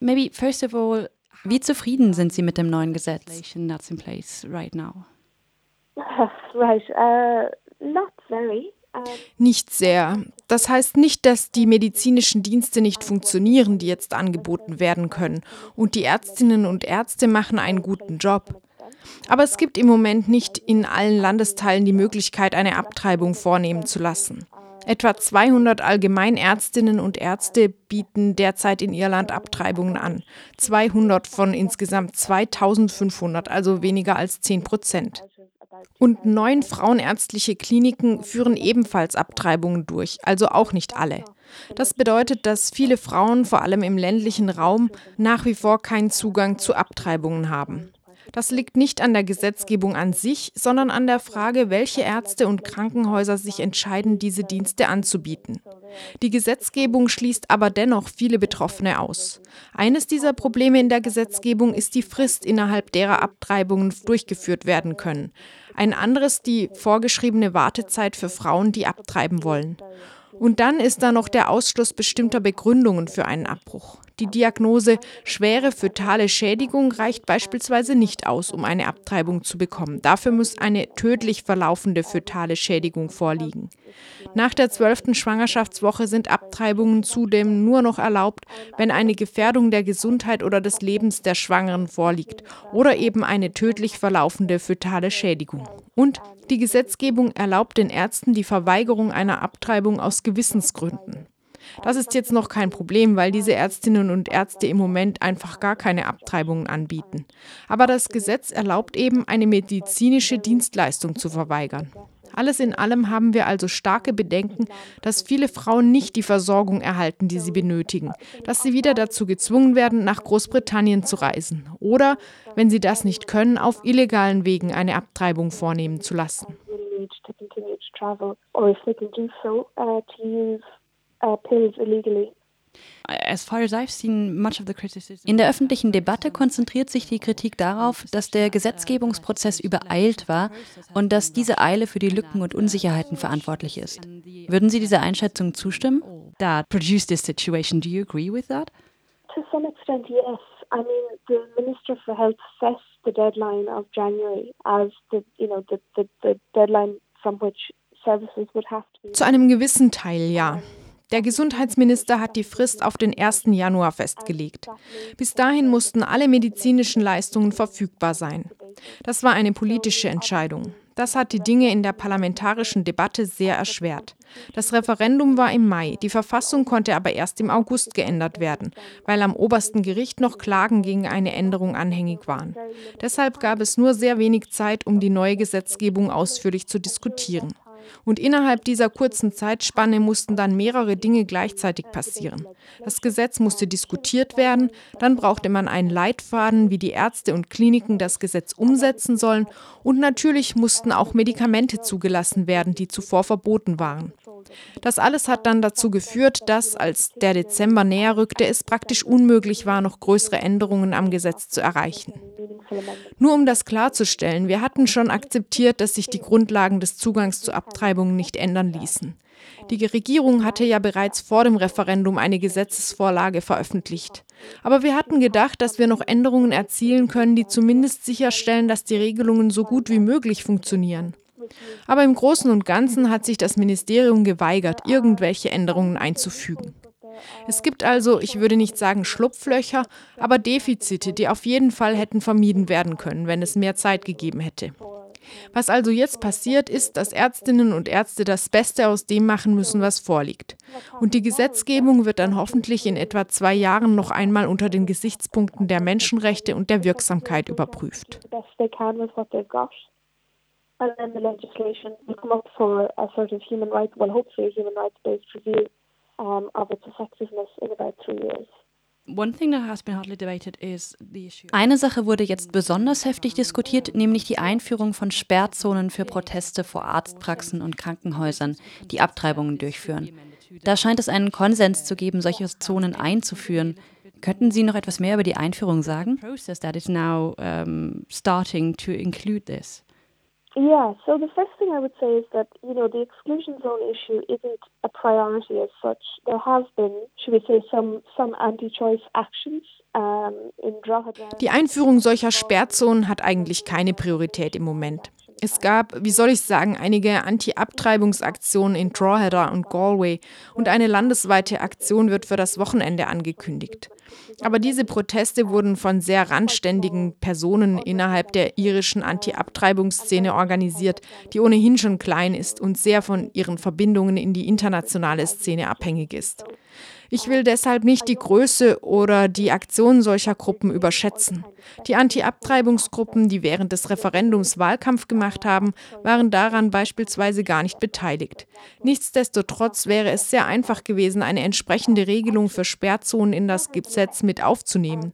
Maybe first of all, wie zufrieden sind Sie mit dem neuen Gesetz? That's in place right now. right, uh, not very. Nicht sehr. Das heißt nicht, dass die medizinischen Dienste nicht funktionieren, die jetzt angeboten werden können. Und die Ärztinnen und Ärzte machen einen guten Job. Aber es gibt im Moment nicht in allen Landesteilen die Möglichkeit, eine Abtreibung vornehmen zu lassen. Etwa 200 Allgemeinärztinnen und Ärzte bieten derzeit in Irland Abtreibungen an. 200 von insgesamt 2500, also weniger als 10 Prozent. Und neun frauenärztliche Kliniken führen ebenfalls Abtreibungen durch, also auch nicht alle. Das bedeutet, dass viele Frauen, vor allem im ländlichen Raum, nach wie vor keinen Zugang zu Abtreibungen haben. Das liegt nicht an der Gesetzgebung an sich, sondern an der Frage, welche Ärzte und Krankenhäuser sich entscheiden, diese Dienste anzubieten. Die Gesetzgebung schließt aber dennoch viele Betroffene aus. Eines dieser Probleme in der Gesetzgebung ist die Frist, innerhalb derer Abtreibungen durchgeführt werden können. Ein anderes die vorgeschriebene Wartezeit für Frauen, die abtreiben wollen. Und dann ist da noch der Ausschluss bestimmter Begründungen für einen Abbruch. Die Diagnose schwere fötale Schädigung reicht beispielsweise nicht aus, um eine Abtreibung zu bekommen. Dafür muss eine tödlich verlaufende fötale Schädigung vorliegen. Nach der zwölften Schwangerschaftswoche sind Abtreibungen zudem nur noch erlaubt, wenn eine Gefährdung der Gesundheit oder des Lebens der Schwangeren vorliegt oder eben eine tödlich verlaufende fötale Schädigung. Und die Gesetzgebung erlaubt den Ärzten die Verweigerung einer Abtreibung aus Gewissensgründen. Das ist jetzt noch kein Problem, weil diese Ärztinnen und Ärzte im Moment einfach gar keine Abtreibungen anbieten. Aber das Gesetz erlaubt eben, eine medizinische Dienstleistung zu verweigern. Alles in allem haben wir also starke Bedenken, dass viele Frauen nicht die Versorgung erhalten, die sie benötigen, dass sie wieder dazu gezwungen werden, nach Großbritannien zu reisen oder, wenn sie das nicht können, auf illegalen Wegen eine Abtreibung vornehmen zu lassen. Uh, In der öffentlichen Debatte konzentriert sich die Kritik darauf, dass der Gesetzgebungsprozess übereilt war und dass diese Eile für die Lücken und Unsicherheiten verantwortlich ist. Würden Sie dieser Einschätzung zustimmen? That produced this situation. Do you agree with that? To some extent, yes. I mean, the Minister for Health set the deadline of January as the, you know, the, the, the deadline from which services would have to be. Zu einem gewissen Teil, ja. Der Gesundheitsminister hat die Frist auf den 1. Januar festgelegt. Bis dahin mussten alle medizinischen Leistungen verfügbar sein. Das war eine politische Entscheidung. Das hat die Dinge in der parlamentarischen Debatte sehr erschwert. Das Referendum war im Mai, die Verfassung konnte aber erst im August geändert werden, weil am obersten Gericht noch Klagen gegen eine Änderung anhängig waren. Deshalb gab es nur sehr wenig Zeit, um die neue Gesetzgebung ausführlich zu diskutieren. Und innerhalb dieser kurzen Zeitspanne mussten dann mehrere Dinge gleichzeitig passieren. Das Gesetz musste diskutiert werden, dann brauchte man einen Leitfaden, wie die Ärzte und Kliniken das Gesetz umsetzen sollen, und natürlich mussten auch Medikamente zugelassen werden, die zuvor verboten waren. Das alles hat dann dazu geführt, dass, als der Dezember näher rückte, es praktisch unmöglich war, noch größere Änderungen am Gesetz zu erreichen. Nur um das klarzustellen, wir hatten schon akzeptiert, dass sich die Grundlagen des Zugangs zu Abtreibungen nicht ändern ließen. Die Regierung hatte ja bereits vor dem Referendum eine Gesetzesvorlage veröffentlicht. Aber wir hatten gedacht, dass wir noch Änderungen erzielen können, die zumindest sicherstellen, dass die Regelungen so gut wie möglich funktionieren. Aber im Großen und Ganzen hat sich das Ministerium geweigert, irgendwelche Änderungen einzufügen. Es gibt also, ich würde nicht sagen Schlupflöcher, aber Defizite, die auf jeden Fall hätten vermieden werden können, wenn es mehr Zeit gegeben hätte. Was also jetzt passiert, ist, dass Ärztinnen und Ärzte das Beste aus dem machen müssen, was vorliegt. Und die Gesetzgebung wird dann hoffentlich in etwa zwei Jahren noch einmal unter den Gesichtspunkten der Menschenrechte und der Wirksamkeit überprüft. And then the legislation will come up for a sort of human rights, well, hopefully a human rights-based review um, of its effectiveness in about three years. Eine Sache wurde jetzt besonders heftig diskutiert, nämlich die Einführung von Sperrzonen für Proteste vor Arztpraxen und Krankenhäusern, die Abtreibungen durchführen. Da scheint es einen Konsens zu geben, solche Zonen einzuführen. Könnten Sie noch etwas mehr über die Einführung sagen? Process that is now um, starting to include this. Yeah, so the first thing I would say is that, you know, the exclusion zone issue isn't a priority as such. There have been, should we say, some, some anti-choice actions um, in. Die Einführung solcher Sperrzonen hat eigentlich keine Priorität im Moment. Es gab, wie soll ich sagen, einige Anti-Abtreibungsaktionen in Drogheda und Galway und eine landesweite Aktion wird für das Wochenende angekündigt. Aber diese Proteste wurden von sehr randständigen Personen innerhalb der irischen Anti-Abtreibungsszene organisiert, die ohnehin schon klein ist und sehr von ihren Verbindungen in die internationale Szene abhängig ist. Ich will deshalb nicht die Größe oder die Aktion solcher Gruppen überschätzen. Die Anti-Abtreibungsgruppen, die während des Referendums Wahlkampf gemacht haben, waren daran beispielsweise gar nicht beteiligt. Nichtsdestotrotz wäre es sehr einfach gewesen, eine entsprechende Regelung für Sperrzonen in das Gesetz mit aufzunehmen.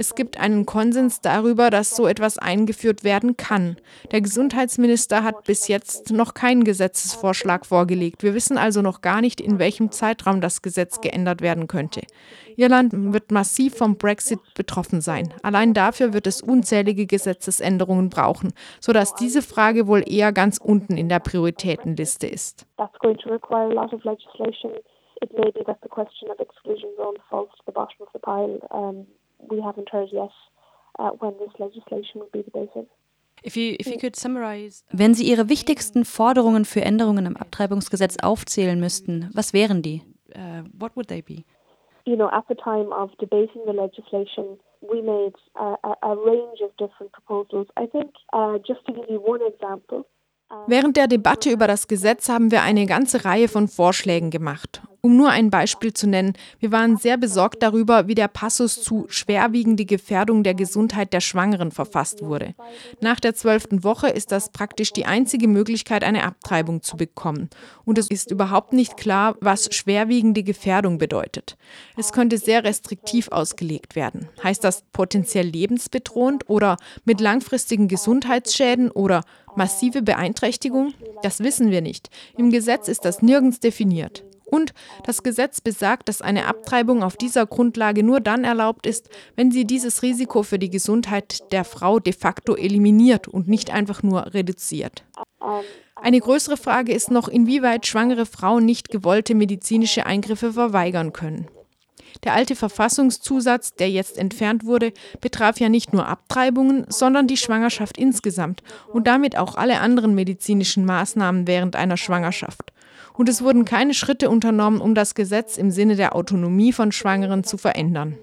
Es gibt einen Konsens darüber, dass so etwas eingeführt werden kann. Der Gesundheitsminister hat bis jetzt noch keinen Gesetzesvorschlag vorgelegt. Wir wissen also noch gar nicht, in welchem Zeitraum das Gesetz geändert werden könnte. Irland wird massiv vom Brexit betroffen sein. Allein dafür wird es unzählige Gesetzesänderungen brauchen, sodass diese Frage wohl eher ganz unten in der Prioritätenliste ist. It may be that the question of exclusion zone falls to the bottom of the pile. Um, we haven't heard yet uh, when this legislation will be debated. Wenn Sie Ihre wichtigsten Forderungen für Änderungen im Abtreibungsgesetz aufzählen müssten, was wären die? Uh, what would they be? You know, at the time of debating the legislation, we made a, a, a range of different proposals. I think, uh, just to give you one example, Während der Debatte über das Gesetz haben wir eine ganze Reihe von Vorschlägen gemacht. Um nur ein Beispiel zu nennen, wir waren sehr besorgt darüber, wie der Passus zu schwerwiegende Gefährdung der Gesundheit der Schwangeren verfasst wurde. Nach der zwölften Woche ist das praktisch die einzige Möglichkeit, eine Abtreibung zu bekommen. Und es ist überhaupt nicht klar, was schwerwiegende Gefährdung bedeutet. Es könnte sehr restriktiv ausgelegt werden. Heißt das potenziell lebensbedrohend oder mit langfristigen Gesundheitsschäden oder massive Beeinträchtigung? Das wissen wir nicht. Im Gesetz ist das nirgends definiert. Und das Gesetz besagt, dass eine Abtreibung auf dieser Grundlage nur dann erlaubt ist, wenn sie dieses Risiko für die Gesundheit der Frau de facto eliminiert und nicht einfach nur reduziert. Eine größere Frage ist noch, inwieweit schwangere Frauen nicht gewollte medizinische Eingriffe verweigern können. Der alte Verfassungszusatz, der jetzt entfernt wurde, betraf ja nicht nur Abtreibungen, sondern die Schwangerschaft insgesamt und damit auch alle anderen medizinischen Maßnahmen während einer Schwangerschaft und es wurden keine Schritte unternommen, um das Gesetz im Sinne der Autonomie von Schwangeren zu verändern.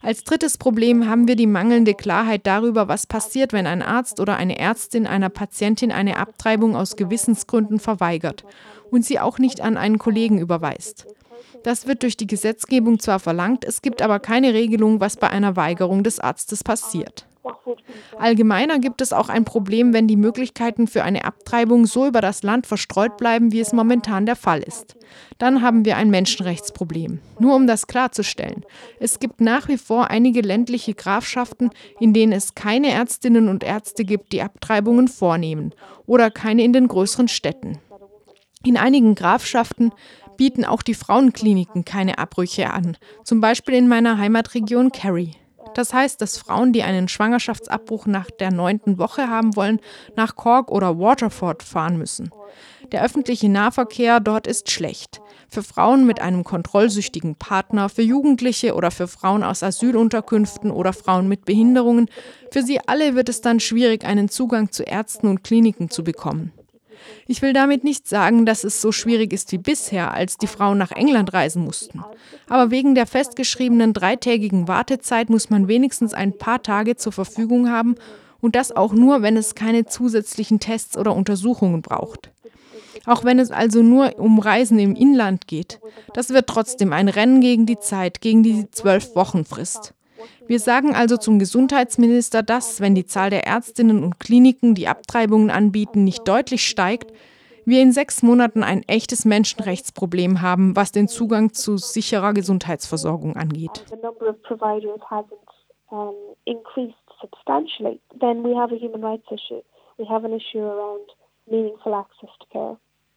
Als drittes Problem haben wir die mangelnde Klarheit darüber, was passiert, wenn ein Arzt oder eine Ärztin einer Patientin eine Abtreibung aus Gewissensgründen verweigert und sie auch nicht an einen Kollegen überweist. Das wird durch die Gesetzgebung zwar verlangt, es gibt aber keine Regelung, was bei einer Weigerung des Arztes passiert. Allgemeiner gibt es auch ein Problem, wenn die Möglichkeiten für eine Abtreibung so über das Land verstreut bleiben, wie es momentan der Fall ist. Dann haben wir ein Menschenrechtsproblem. Nur um das klarzustellen. Es gibt nach wie vor einige ländliche Grafschaften, in denen es keine Ärztinnen und Ärzte gibt, die Abtreibungen vornehmen, oder keine in den größeren Städten. In einigen Grafschaften bieten auch die Frauenkliniken keine Abbrüche an, zum Beispiel in meiner Heimatregion Kerry. Das heißt, dass Frauen, die einen Schwangerschaftsabbruch nach der neunten Woche haben wollen, nach Cork oder Waterford fahren müssen. Der öffentliche Nahverkehr dort ist schlecht. Für Frauen mit einem kontrollsüchtigen Partner, für Jugendliche oder für Frauen aus Asylunterkünften oder Frauen mit Behinderungen, für sie alle wird es dann schwierig, einen Zugang zu Ärzten und Kliniken zu bekommen. Ich will damit nicht sagen, dass es so schwierig ist wie bisher, als die Frauen nach England reisen mussten. Aber wegen der festgeschriebenen dreitägigen Wartezeit muss man wenigstens ein paar Tage zur Verfügung haben und das auch nur, wenn es keine zusätzlichen Tests oder Untersuchungen braucht. Auch wenn es also nur um Reisen im Inland geht, das wird trotzdem ein Rennen gegen die Zeit, gegen die zwölf Wochen Frist. Wir sagen also zum Gesundheitsminister, dass, wenn die Zahl der Ärztinnen und Kliniken, die Abtreibungen anbieten, nicht deutlich steigt, wir in sechs Monaten ein echtes Menschenrechtsproblem haben, was den Zugang zu sicherer Gesundheitsversorgung angeht. then we have a human rights issue. We have an issue around meaningful access to care.